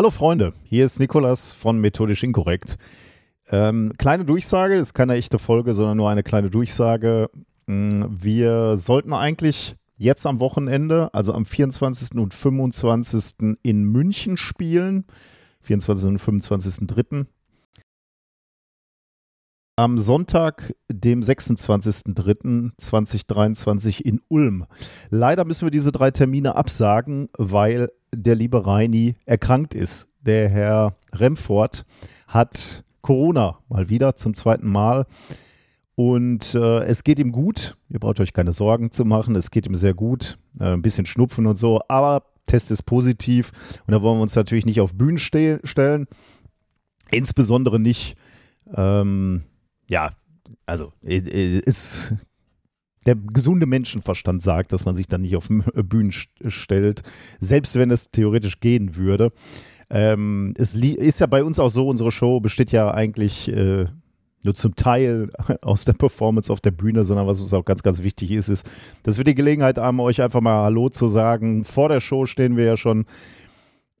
Hallo Freunde, hier ist Nikolas von Methodisch Inkorrekt. Ähm, kleine Durchsage, das ist keine echte Folge, sondern nur eine kleine Durchsage. Mm, wir sollten eigentlich jetzt am Wochenende, also am 24. und 25. in München spielen. 24. und 25.3. Am Sonntag, dem 26.03.2023 in Ulm. Leider müssen wir diese drei Termine absagen, weil der liebe Reini erkrankt ist. Der Herr Remfort hat Corona mal wieder zum zweiten Mal. Und äh, es geht ihm gut. Ihr braucht euch keine Sorgen zu machen. Es geht ihm sehr gut. Äh, ein bisschen Schnupfen und so. Aber Test ist positiv. Und da wollen wir uns natürlich nicht auf Bühnen ste stellen. Insbesondere nicht, ähm, ja, also ist der gesunde Menschenverstand sagt, dass man sich dann nicht auf Bühnen stellt, selbst wenn es theoretisch gehen würde. Ähm, es ist ja bei uns auch so, unsere Show besteht ja eigentlich äh, nur zum Teil aus der Performance auf der Bühne, sondern was uns auch ganz, ganz wichtig ist, ist, dass wir die Gelegenheit haben, euch einfach mal Hallo zu sagen. Vor der Show stehen wir ja schon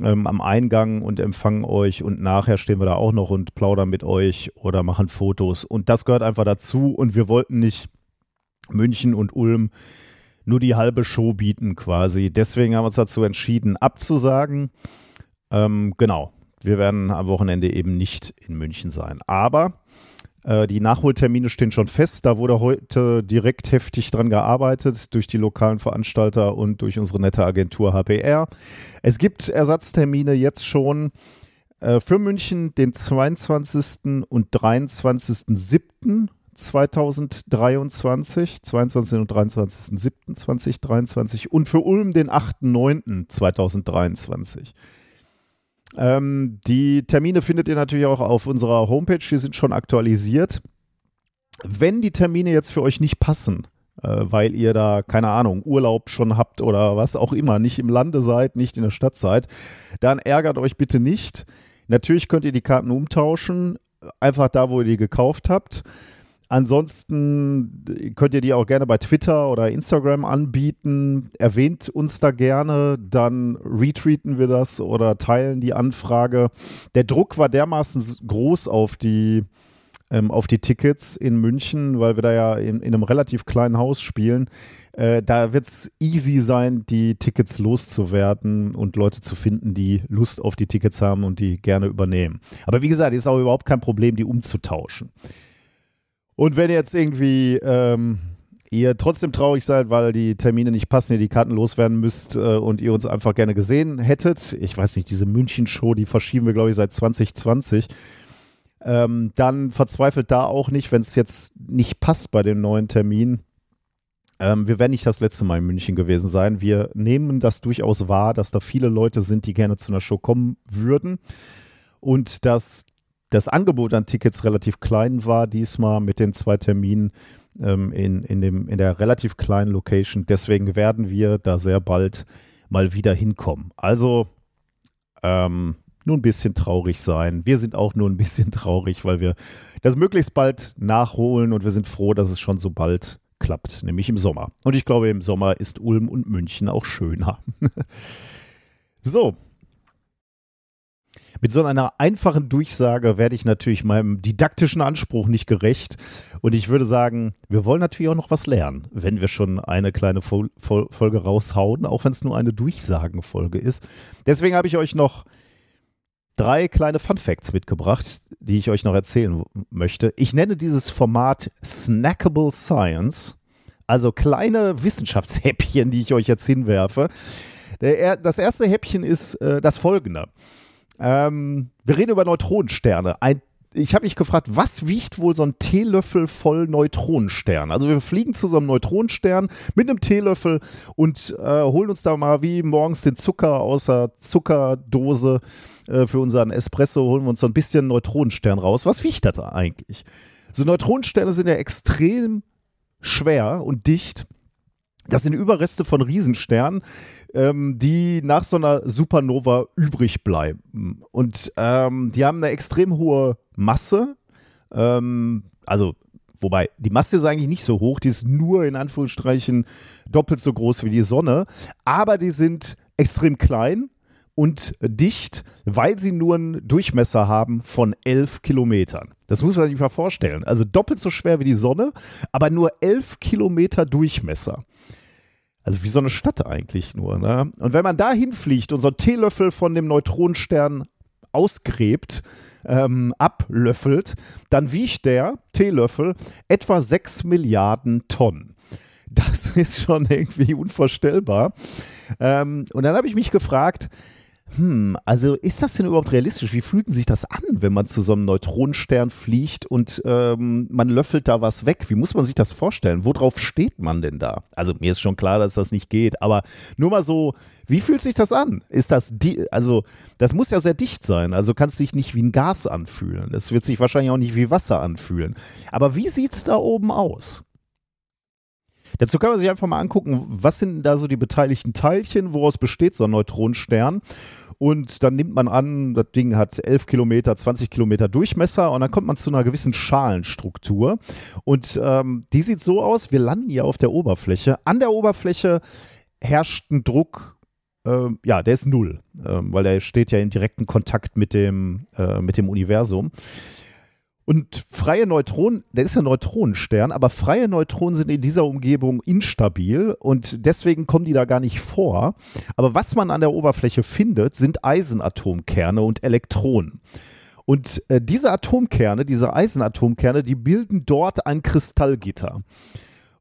ähm, am Eingang und empfangen euch und nachher stehen wir da auch noch und plaudern mit euch oder machen Fotos. Und das gehört einfach dazu und wir wollten nicht München und Ulm nur die halbe Show bieten quasi. Deswegen haben wir uns dazu entschieden, abzusagen. Ähm, genau, wir werden am Wochenende eben nicht in München sein. Aber äh, die Nachholtermine stehen schon fest. Da wurde heute direkt heftig dran gearbeitet durch die lokalen Veranstalter und durch unsere nette Agentur HPR. Es gibt Ersatztermine jetzt schon äh, für München den 22. und 23.07. 2023, 22. und 23.07.2023 und für Ulm den 8.9.2023. Ähm, die Termine findet ihr natürlich auch auf unserer Homepage, die sind schon aktualisiert. Wenn die Termine jetzt für euch nicht passen, äh, weil ihr da, keine Ahnung, Urlaub schon habt oder was auch immer, nicht im Lande seid, nicht in der Stadt seid, dann ärgert euch bitte nicht. Natürlich könnt ihr die Karten umtauschen, einfach da, wo ihr die gekauft habt. Ansonsten könnt ihr die auch gerne bei Twitter oder Instagram anbieten. Erwähnt uns da gerne, dann retweeten wir das oder teilen die Anfrage. Der Druck war dermaßen groß auf die, ähm, auf die Tickets in München, weil wir da ja in, in einem relativ kleinen Haus spielen. Äh, da wird es easy sein, die Tickets loszuwerden und Leute zu finden, die Lust auf die Tickets haben und die gerne übernehmen. Aber wie gesagt, ist auch überhaupt kein Problem, die umzutauschen. Und wenn jetzt irgendwie ähm, ihr trotzdem traurig seid, weil die Termine nicht passen, ihr die Karten loswerden müsst äh, und ihr uns einfach gerne gesehen hättet, ich weiß nicht, diese München-Show, die verschieben wir, glaube ich, seit 2020, ähm, dann verzweifelt da auch nicht, wenn es jetzt nicht passt bei dem neuen Termin. Ähm, wir werden nicht das letzte Mal in München gewesen sein. Wir nehmen das durchaus wahr, dass da viele Leute sind, die gerne zu einer Show kommen würden. Und dass das Angebot an Tickets relativ klein war, diesmal mit den zwei Terminen ähm, in, in, dem, in der relativ kleinen Location. Deswegen werden wir da sehr bald mal wieder hinkommen. Also ähm, nur ein bisschen traurig sein. Wir sind auch nur ein bisschen traurig, weil wir das möglichst bald nachholen und wir sind froh, dass es schon so bald klappt, nämlich im Sommer. Und ich glaube, im Sommer ist Ulm und München auch schöner. so, mit so einer einfachen Durchsage werde ich natürlich meinem didaktischen Anspruch nicht gerecht. Und ich würde sagen, wir wollen natürlich auch noch was lernen, wenn wir schon eine kleine Fol Fol Folge raushauen, auch wenn es nur eine Durchsagenfolge ist. Deswegen habe ich euch noch drei kleine Fun Facts mitgebracht, die ich euch noch erzählen möchte. Ich nenne dieses Format Snackable Science, also kleine Wissenschaftshäppchen, die ich euch jetzt hinwerfe. Das erste Häppchen ist äh, das folgende. Ähm, wir reden über Neutronensterne. Ein ich habe mich gefragt, was wiegt wohl so ein Teelöffel voll Neutronenstern? Also wir fliegen zu so einem Neutronenstern mit einem Teelöffel und äh, holen uns da mal wie morgens den Zucker aus der Zuckerdose äh, für unseren Espresso, holen wir uns so ein bisschen Neutronenstern raus. Was wiegt das da eigentlich? So Neutronensterne sind ja extrem schwer und dicht. Das sind Überreste von Riesensternen, ähm, die nach so einer Supernova übrig bleiben. Und ähm, die haben eine extrem hohe Masse. Ähm, also, wobei, die Masse ist eigentlich nicht so hoch, die ist nur in Anführungsstrichen doppelt so groß wie die Sonne. Aber die sind extrem klein und dicht, weil sie nur einen Durchmesser haben von 11 Kilometern. Das muss man sich mal vorstellen. Also doppelt so schwer wie die Sonne, aber nur 11 Kilometer Durchmesser. Also wie so eine Stadt eigentlich nur. Ne? Und wenn man da hinfliegt und so einen Teelöffel von dem Neutronenstern ausgräbt, ähm, ablöffelt, dann wiegt der Teelöffel etwa 6 Milliarden Tonnen. Das ist schon irgendwie unvorstellbar. Ähm, und dann habe ich mich gefragt, hm, also ist das denn überhaupt realistisch? Wie fühlt sich das an, wenn man zu so einem Neutronenstern fliegt und ähm, man löffelt da was weg? Wie muss man sich das vorstellen? Worauf steht man denn da? Also mir ist schon klar, dass das nicht geht, aber nur mal so, wie fühlt sich das an? Ist das, die, also das muss ja sehr dicht sein, also kann es sich nicht wie ein Gas anfühlen. Es wird sich wahrscheinlich auch nicht wie Wasser anfühlen. Aber wie sieht es da oben aus? Dazu kann man sich einfach mal angucken, was sind da so die beteiligten Teilchen, woraus besteht so ein Neutronenstern. Und dann nimmt man an, das Ding hat 11 Kilometer, 20 Kilometer Durchmesser und dann kommt man zu einer gewissen Schalenstruktur. Und ähm, die sieht so aus, wir landen hier auf der Oberfläche. An der Oberfläche herrscht ein Druck, äh, ja, der ist null, äh, weil der steht ja in direkten Kontakt mit dem, äh, mit dem Universum. Und freie Neutronen, der ist ja Neutronenstern, aber freie Neutronen sind in dieser Umgebung instabil und deswegen kommen die da gar nicht vor. Aber was man an der Oberfläche findet, sind Eisenatomkerne und Elektronen. Und äh, diese Atomkerne, diese Eisenatomkerne, die bilden dort ein Kristallgitter.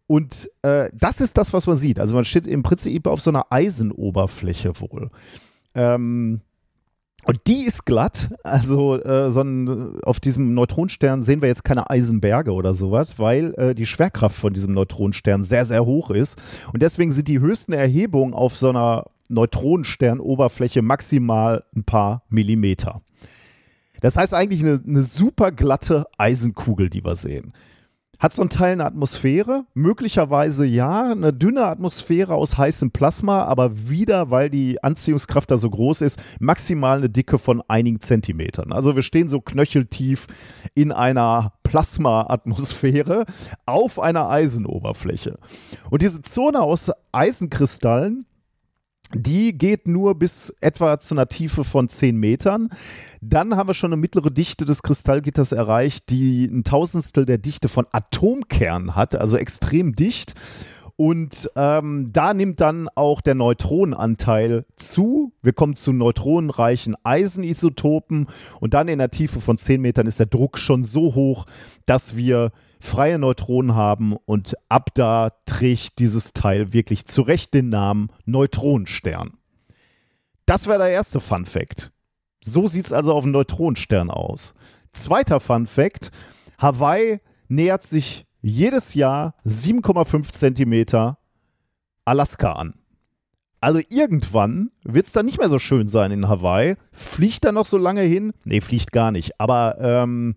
Und äh, das ist das, was man sieht. Also man steht im Prinzip auf so einer Eisenoberfläche wohl. Ähm, und die ist glatt. Also äh, so ein, auf diesem Neutronenstern sehen wir jetzt keine Eisenberge oder sowas, weil äh, die Schwerkraft von diesem Neutronenstern sehr, sehr hoch ist. Und deswegen sind die höchsten Erhebungen auf so einer Neutronensternoberfläche maximal ein paar Millimeter. Das heißt eigentlich eine, eine super glatte Eisenkugel, die wir sehen. Hat so ein Teil eine Atmosphäre? Möglicherweise ja, eine dünne Atmosphäre aus heißem Plasma, aber wieder, weil die Anziehungskraft da so groß ist, maximal eine Dicke von einigen Zentimetern. Also wir stehen so knöcheltief in einer Plasma-Atmosphäre auf einer Eisenoberfläche. Und diese Zone aus Eisenkristallen, die geht nur bis etwa zu einer Tiefe von 10 Metern. Dann haben wir schon eine mittlere Dichte des Kristallgitters erreicht, die ein Tausendstel der Dichte von Atomkernen hat, also extrem dicht. Und ähm, da nimmt dann auch der Neutronenanteil zu. Wir kommen zu neutronenreichen Eisenisotopen und dann in der Tiefe von 10 Metern ist der Druck schon so hoch, dass wir freie Neutronen haben und ab da trägt dieses Teil wirklich zu Recht den Namen Neutronenstern. Das wäre der erste Fun Fact. So sieht es also auf einem Neutronenstern aus. Zweiter Fun Fact: Hawaii nähert sich jedes Jahr 7,5 Zentimeter Alaska an. Also irgendwann wird es dann nicht mehr so schön sein in Hawaii. Fliegt da noch so lange hin? Nee, fliegt gar nicht. Aber ähm,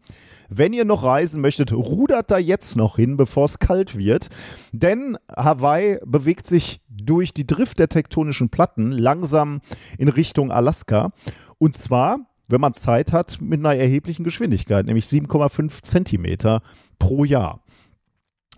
wenn ihr noch reisen möchtet, rudert da jetzt noch hin, bevor es kalt wird. Denn Hawaii bewegt sich durch die Drift der tektonischen Platten langsam in Richtung Alaska. Und zwar, wenn man Zeit hat, mit einer erheblichen Geschwindigkeit, nämlich 7,5 Zentimeter pro Jahr.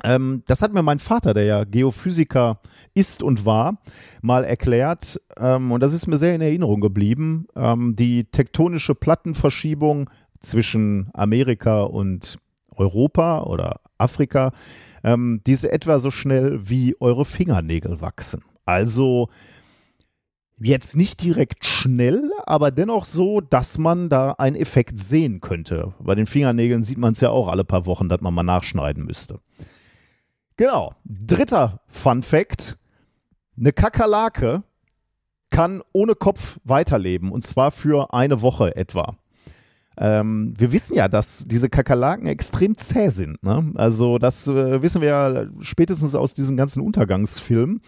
Ähm, das hat mir mein Vater, der ja Geophysiker ist und war, mal erklärt. Ähm, und das ist mir sehr in Erinnerung geblieben. Ähm, die tektonische Plattenverschiebung zwischen Amerika und Europa oder Afrika, ähm, die ist etwa so schnell wie eure Fingernägel wachsen. Also Jetzt nicht direkt schnell, aber dennoch so, dass man da einen Effekt sehen könnte. Bei den Fingernägeln sieht man es ja auch alle paar Wochen, dass man mal nachschneiden müsste. Genau. Dritter Fun Fact: Eine Kakerlake kann ohne Kopf weiterleben und zwar für eine Woche etwa. Ähm, wir wissen ja, dass diese Kakerlaken extrem zäh sind. Ne? Also das äh, wissen wir ja spätestens aus diesen ganzen Untergangsfilmen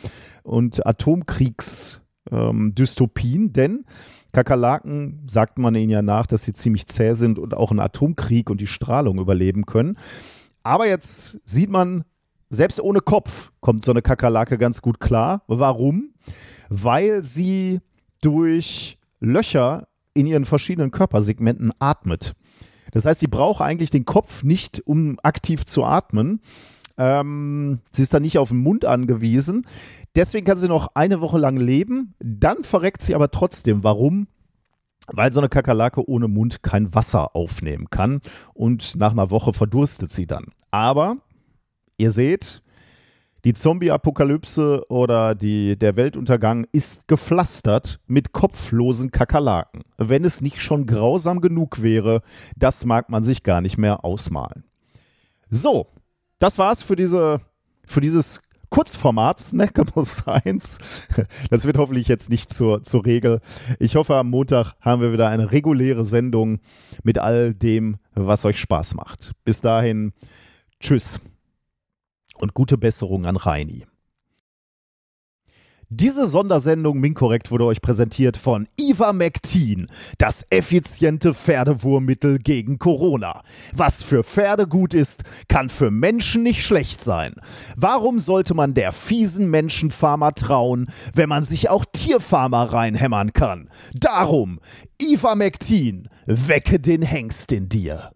und Atomkriegsdystopien, ähm, denn Kakerlaken sagt man ihnen ja nach, dass sie ziemlich zäh sind und auch einen Atomkrieg und die Strahlung überleben können. Aber jetzt sieht man, selbst ohne Kopf kommt so eine Kakerlake ganz gut klar. Warum? Weil sie durch Löcher in ihren verschiedenen Körpersegmenten atmet. Das heißt, sie braucht eigentlich den Kopf nicht, um aktiv zu atmen. Ähm, sie ist dann nicht auf den Mund angewiesen. Deswegen kann sie noch eine Woche lang leben. Dann verreckt sie aber trotzdem. Warum? Weil so eine Kakerlake ohne Mund kein Wasser aufnehmen kann. Und nach einer Woche verdurstet sie dann. Aber ihr seht, die Zombie-Apokalypse oder die, der Weltuntergang ist gepflastert mit kopflosen Kakerlaken. Wenn es nicht schon grausam genug wäre, das mag man sich gar nicht mehr ausmalen. So, das war's für diese, für dieses Kurzformat Snackable Science. Das wird hoffentlich jetzt nicht zur, zur Regel. Ich hoffe, am Montag haben wir wieder eine reguläre Sendung mit all dem, was euch Spaß macht. Bis dahin, tschüss und gute Besserung an Reini. Diese Sondersendung Minkorrekt wurde euch präsentiert von Ivermectin, das effiziente Pferdewurmmittel gegen Corona. Was für Pferde gut ist, kann für Menschen nicht schlecht sein. Warum sollte man der fiesen Menschenfarmer trauen, wenn man sich auch Tierfarmer reinhämmern kann? Darum, Ivermectin, wecke den Hengst in dir.